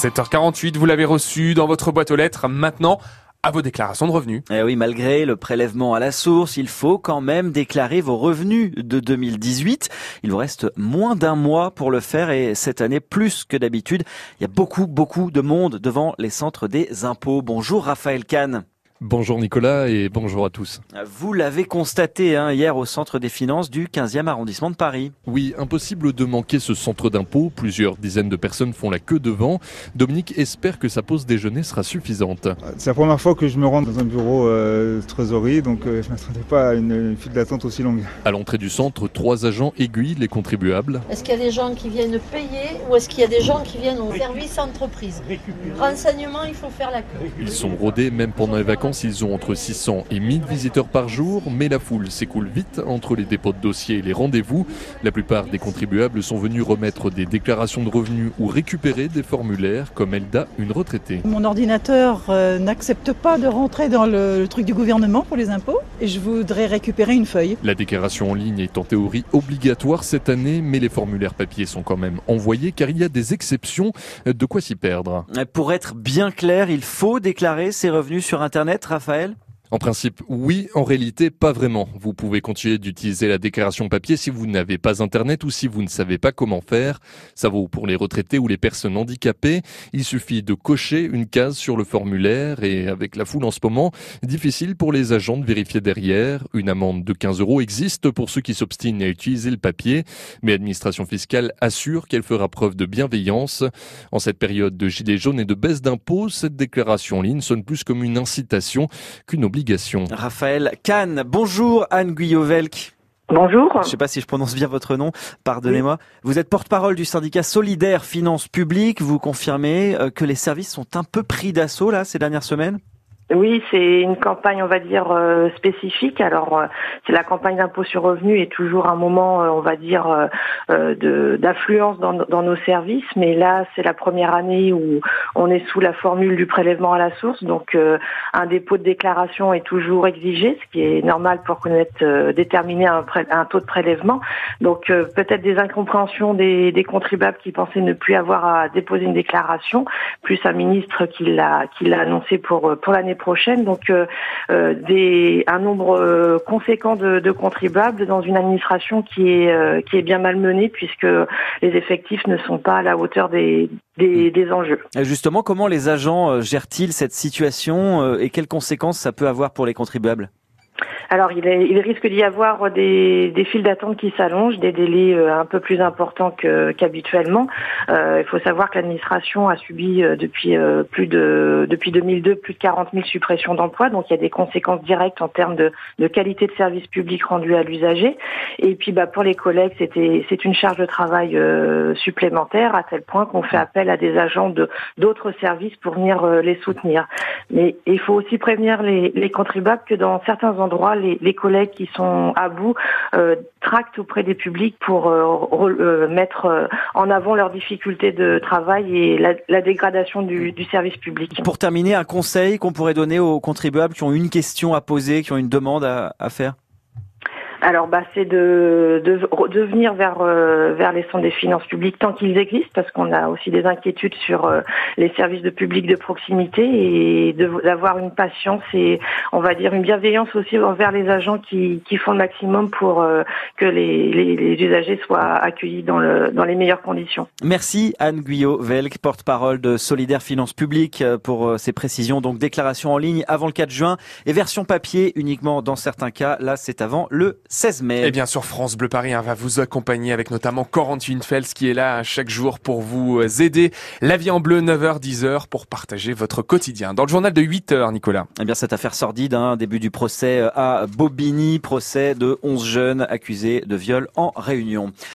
7h48, vous l'avez reçu dans votre boîte aux lettres. Maintenant, à vos déclarations de revenus. Eh oui, malgré le prélèvement à la source, il faut quand même déclarer vos revenus de 2018. Il vous reste moins d'un mois pour le faire et cette année, plus que d'habitude, il y a beaucoup, beaucoup de monde devant les centres des impôts. Bonjour Raphaël Kahn. Bonjour Nicolas et bonjour à tous. Vous l'avez constaté hein, hier au centre des finances du 15e arrondissement de Paris. Oui, impossible de manquer ce centre d'impôt. Plusieurs dizaines de personnes font la queue devant. Dominique espère que sa pause déjeuner sera suffisante. C'est la première fois que je me rends dans un bureau euh, trésorerie, donc euh, je ne m'attendais pas à une, une file d'attente aussi longue. À l'entrée du centre, trois agents aiguillent les contribuables. Est-ce qu'il y a des gens qui viennent payer ou est-ce qu'il y a des gens qui viennent au service entreprise? Renseignement, il faut faire la queue. Ils sont rodés même pendant les vacances ils ont entre 600 et 1000 visiteurs par jour, mais la foule s'écoule vite entre les dépôts de dossiers et les rendez-vous. La plupart des contribuables sont venus remettre des déclarations de revenus ou récupérer des formulaires, comme Elda, une retraitée. Mon ordinateur euh, n'accepte pas de rentrer dans le, le truc du gouvernement pour les impôts et je voudrais récupérer une feuille. La déclaration en ligne est en théorie obligatoire cette année, mais les formulaires papier sont quand même envoyés car il y a des exceptions. De quoi s'y perdre? Pour être bien clair, il faut déclarer ses revenus sur Internet Raphaël en principe, oui. En réalité, pas vraiment. Vous pouvez continuer d'utiliser la déclaration papier si vous n'avez pas Internet ou si vous ne savez pas comment faire. Ça vaut pour les retraités ou les personnes handicapées. Il suffit de cocher une case sur le formulaire et avec la foule en ce moment, difficile pour les agents de vérifier derrière. Une amende de 15 euros existe pour ceux qui s'obstinent à utiliser le papier, mais l'administration fiscale assure qu'elle fera preuve de bienveillance. En cette période de gilets jaunes et de baisse d'impôts, cette déclaration en ligne sonne plus comme une incitation qu'une obligation. Raphaël Kahn, bonjour Anne Guyovelk. Bonjour. Je ne sais pas si je prononce bien votre nom, pardonnez-moi. Vous êtes porte-parole du syndicat Solidaire Finances Publiques. Vous confirmez euh, que les services sont un peu pris d'assaut là ces dernières semaines? Oui, c'est une campagne, on va dire, euh, spécifique. Alors, euh, c'est la campagne d'impôt sur revenu est toujours un moment, euh, on va dire, de d'affluence dans, dans, nos services. Mais là, c'est la première année où on est sous la formule du prélèvement à la source. Donc, un dépôt de déclaration est toujours exigé, ce qui est normal pour connaître, déterminer un, un, taux de prélèvement. Donc, peut-être des incompréhensions des, des, contribuables qui pensaient ne plus avoir à déposer une déclaration, plus un ministre qui l'a qui l'a annoncé pour pour l'année prochaine. Donc euh, euh, des, un nombre euh, conséquent de, de, contribuables dans une administration qui est, qui est bien malmenée puisque les effectifs ne sont pas à la hauteur des, des, des enjeux. Justement, comment les agents gèrent-ils cette situation et quelles conséquences ça peut avoir pour les contribuables? Alors, il, est, il risque d'y avoir des, des files d'attente qui s'allongent, des délais euh, un peu plus importants qu'habituellement. Euh, il faut savoir que l'administration a subi euh, depuis plus de depuis 2002 plus de 40 000 suppressions d'emplois, donc il y a des conséquences directes en termes de, de qualité de service public rendu à l'usager. Et puis, bah, pour les collègues, c'était c'est une charge de travail supplémentaire à tel point qu'on fait appel à des agents de d'autres services pour venir les soutenir. Mais il faut aussi prévenir les, les contribuables que dans certains endroits les, collègues qui sont à bout euh, tractent auprès des publics pour euh, euh, mettre en avant leurs difficultés de travail et la, dégradation du, service public. Pour terminer, un conseil qu'on pourrait donner aux contribuables qui ont une question à poser, qui ont une demande à faire? Alors, bah, c'est de, de, de, venir vers, euh, vers les centres des finances publiques tant qu'ils existent, parce qu'on a aussi des inquiétudes sur euh, les services de public de proximité et d'avoir une patience et, on va dire, une bienveillance aussi envers les agents qui, qui font le maximum pour euh, que les, les, les, usagers soient accueillis dans, le, dans les meilleures conditions. Merci Anne Guyot-Velk, porte-parole de Solidaire Finances Publiques, pour ces précisions. Donc, déclaration en ligne avant le 4 juin et version papier uniquement dans certains cas. Là, c'est avant le 16 mai. Et bien sûr, France Bleu Paris hein, va vous accompagner avec notamment Corentin Fels qui est là chaque jour pour vous euh, aider. La vie en bleu, 9h, 10h pour partager votre quotidien. Dans le journal de 8h, Nicolas. Eh bien, cette affaire sordide, hein, début du procès euh, à Bobigny, procès de 11 jeunes accusés de viol en réunion.